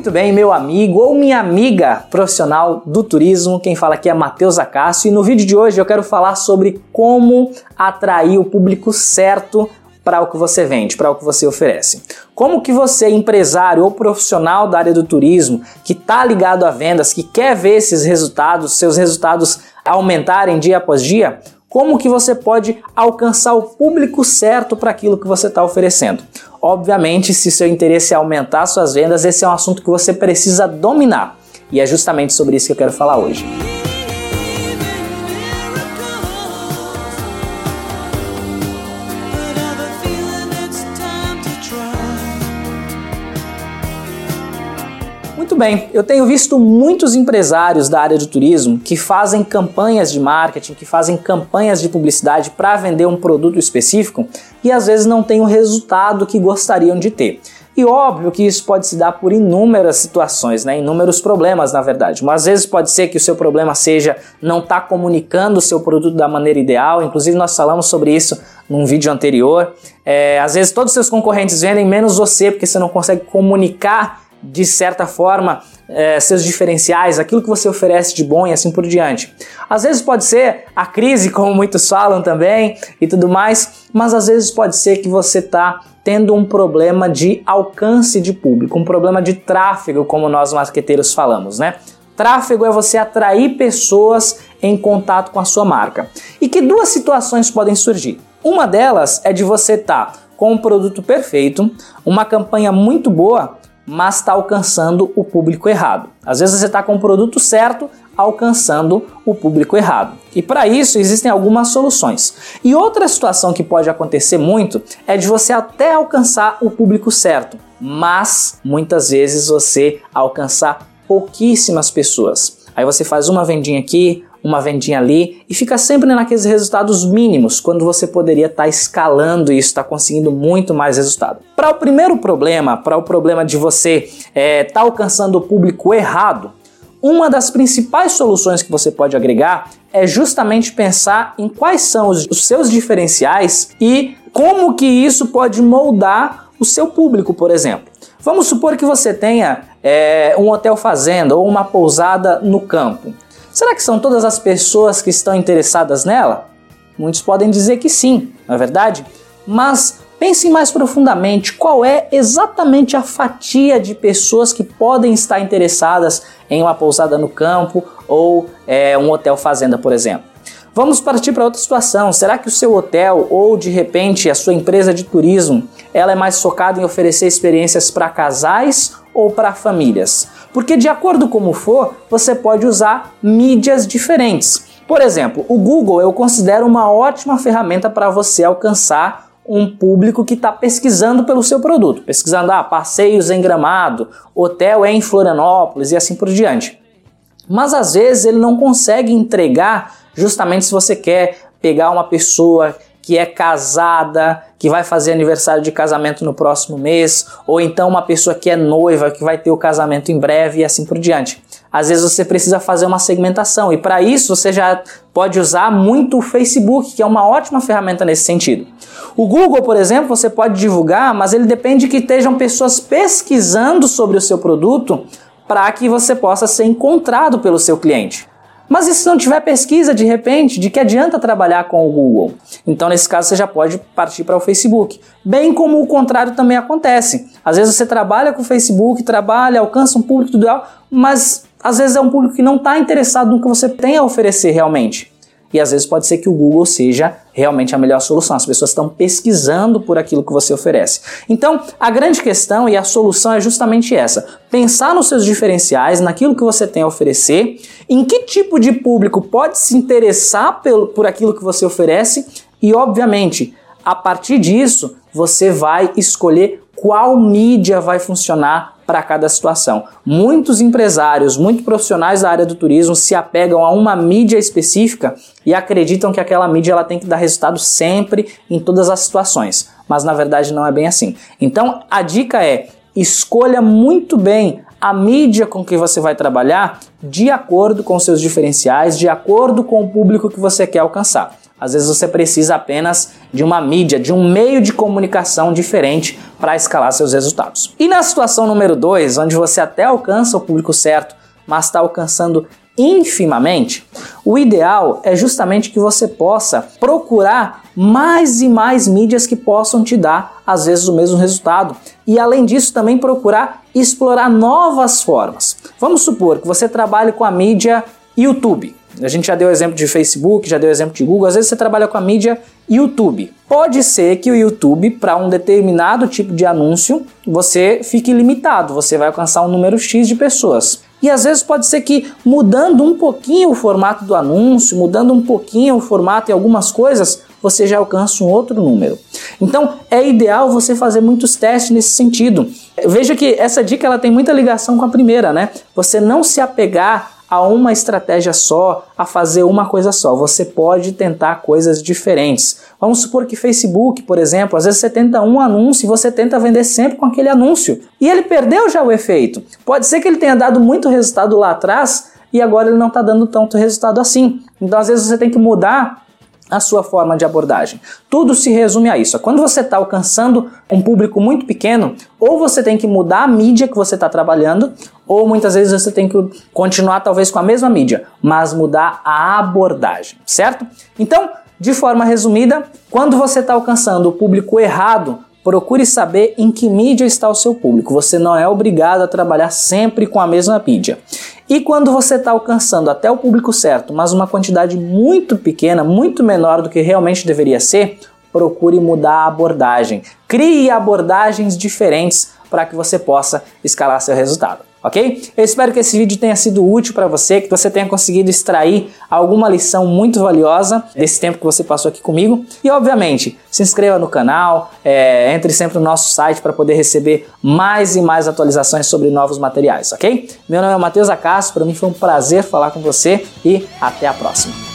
Muito bem, meu amigo ou minha amiga profissional do turismo, quem fala aqui é Matheus Acácio e no vídeo de hoje eu quero falar sobre como atrair o público certo para o que você vende, para o que você oferece. Como que você, empresário ou profissional da área do turismo, que está ligado a vendas, que quer ver esses resultados, seus resultados aumentarem dia após dia, como que você pode alcançar o público certo para aquilo que você está oferecendo. Obviamente, se seu interesse é aumentar suas vendas, esse é um assunto que você precisa dominar. E é justamente sobre isso que eu quero falar hoje. Bem, eu tenho visto muitos empresários da área do turismo que fazem campanhas de marketing, que fazem campanhas de publicidade para vender um produto específico e às vezes não têm o resultado que gostariam de ter. E óbvio que isso pode se dar por inúmeras situações, né? inúmeros problemas, na verdade. Mas às vezes pode ser que o seu problema seja não estar tá comunicando o seu produto da maneira ideal. Inclusive, nós falamos sobre isso num vídeo anterior. É, às vezes todos os seus concorrentes vendem menos você porque você não consegue comunicar de certa forma, é, seus diferenciais, aquilo que você oferece de bom e assim por diante. Às vezes pode ser a crise, como muitos falam também, e tudo mais, mas às vezes pode ser que você está tendo um problema de alcance de público, um problema de tráfego, como nós marqueteiros falamos, né? Tráfego é você atrair pessoas em contato com a sua marca. E que duas situações podem surgir. Uma delas é de você estar tá com um produto perfeito, uma campanha muito boa, mas está alcançando o público errado. Às vezes você está com o produto certo, alcançando o público errado. E para isso existem algumas soluções. E outra situação que pode acontecer muito é de você até alcançar o público certo, mas muitas vezes você alcançar pouquíssimas pessoas. Aí você faz uma vendinha aqui, uma vendinha ali e fica sempre naqueles resultados mínimos, quando você poderia estar tá escalando isso, estar tá conseguindo muito mais resultado. Para o primeiro problema, para o problema de você estar é, tá alcançando o público errado, uma das principais soluções que você pode agregar é justamente pensar em quais são os, os seus diferenciais e como que isso pode moldar o seu público, por exemplo. Vamos supor que você tenha é, um hotel fazenda ou uma pousada no campo. Será que são todas as pessoas que estão interessadas nela? Muitos podem dizer que sim, não é verdade? Mas pense mais profundamente qual é exatamente a fatia de pessoas que podem estar interessadas em uma pousada no campo ou é, um hotel fazenda, por exemplo. Vamos partir para outra situação. Será que o seu hotel ou de repente a sua empresa de turismo, ela é mais focada em oferecer experiências para casais ou para famílias? Porque de acordo como for, você pode usar mídias diferentes. Por exemplo, o Google eu considero uma ótima ferramenta para você alcançar um público que está pesquisando pelo seu produto, pesquisando ah, passeios em Gramado, hotel em Florianópolis e assim por diante. Mas às vezes ele não consegue entregar justamente se você quer pegar uma pessoa que é casada, que vai fazer aniversário de casamento no próximo mês, ou então uma pessoa que é noiva, que vai ter o casamento em breve e assim por diante. Às vezes você precisa fazer uma segmentação e para isso você já pode usar muito o Facebook, que é uma ótima ferramenta nesse sentido. O Google, por exemplo, você pode divulgar, mas ele depende que estejam pessoas pesquisando sobre o seu produto para que você possa ser encontrado pelo seu cliente. Mas e se não tiver pesquisa de repente, de que adianta trabalhar com o Google? Então, nesse caso, você já pode partir para o Facebook. Bem como o contrário também acontece. Às vezes você trabalha com o Facebook, trabalha, alcança um público ideal, mas às vezes é um público que não está interessado no que você tem a oferecer realmente e às vezes pode ser que o Google seja realmente a melhor solução. As pessoas estão pesquisando por aquilo que você oferece. Então, a grande questão e a solução é justamente essa: pensar nos seus diferenciais, naquilo que você tem a oferecer, em que tipo de público pode se interessar pelo, por aquilo que você oferece e, obviamente, a partir disso, você vai escolher qual mídia vai funcionar para cada situação. Muitos empresários, muitos profissionais da área do turismo se apegam a uma mídia específica e acreditam que aquela mídia ela tem que dar resultado sempre em todas as situações, mas na verdade não é bem assim. Então a dica é escolha muito bem a mídia com que você vai trabalhar de acordo com seus diferenciais, de acordo com o público que você quer alcançar. Às vezes você precisa apenas de uma mídia, de um meio de comunicação diferente para escalar seus resultados. E na situação número 2, onde você até alcança o público certo, mas está alcançando infimamente, o ideal é justamente que você possa procurar mais e mais mídias que possam te dar, às vezes, o mesmo resultado. E além disso, também procurar explorar novas formas. Vamos supor que você trabalhe com a mídia YouTube. A gente já deu exemplo de Facebook, já deu exemplo de Google. Às vezes você trabalha com a mídia YouTube. Pode ser que o YouTube, para um determinado tipo de anúncio, você fique limitado, você vai alcançar um número X de pessoas. E às vezes pode ser que mudando um pouquinho o formato do anúncio, mudando um pouquinho o formato em algumas coisas, você já alcança um outro número. Então é ideal você fazer muitos testes nesse sentido. Veja que essa dica ela tem muita ligação com a primeira, né? Você não se apegar a uma estratégia só, a fazer uma coisa só. Você pode tentar coisas diferentes. Vamos supor que Facebook, por exemplo, às vezes você tenta um anúncio e você tenta vender sempre com aquele anúncio. E ele perdeu já o efeito. Pode ser que ele tenha dado muito resultado lá atrás e agora ele não está dando tanto resultado assim. Então, às vezes, você tem que mudar a sua forma de abordagem. Tudo se resume a isso. Quando você está alcançando um público muito pequeno, ou você tem que mudar a mídia que você está trabalhando, ou muitas vezes você tem que continuar talvez com a mesma mídia, mas mudar a abordagem, certo? Então, de forma resumida, quando você está alcançando o público errado, Procure saber em que mídia está o seu público. Você não é obrigado a trabalhar sempre com a mesma mídia. E quando você está alcançando até o público certo, mas uma quantidade muito pequena, muito menor do que realmente deveria ser, procure mudar a abordagem. Crie abordagens diferentes para que você possa escalar seu resultado ok? Eu espero que esse vídeo tenha sido útil para você, que você tenha conseguido extrair alguma lição muito valiosa desse tempo que você passou aqui comigo. E obviamente, se inscreva no canal, é, entre sempre no nosso site para poder receber mais e mais atualizações sobre novos materiais, ok? Meu nome é Matheus Acácio, para mim foi um prazer falar com você e até a próxima.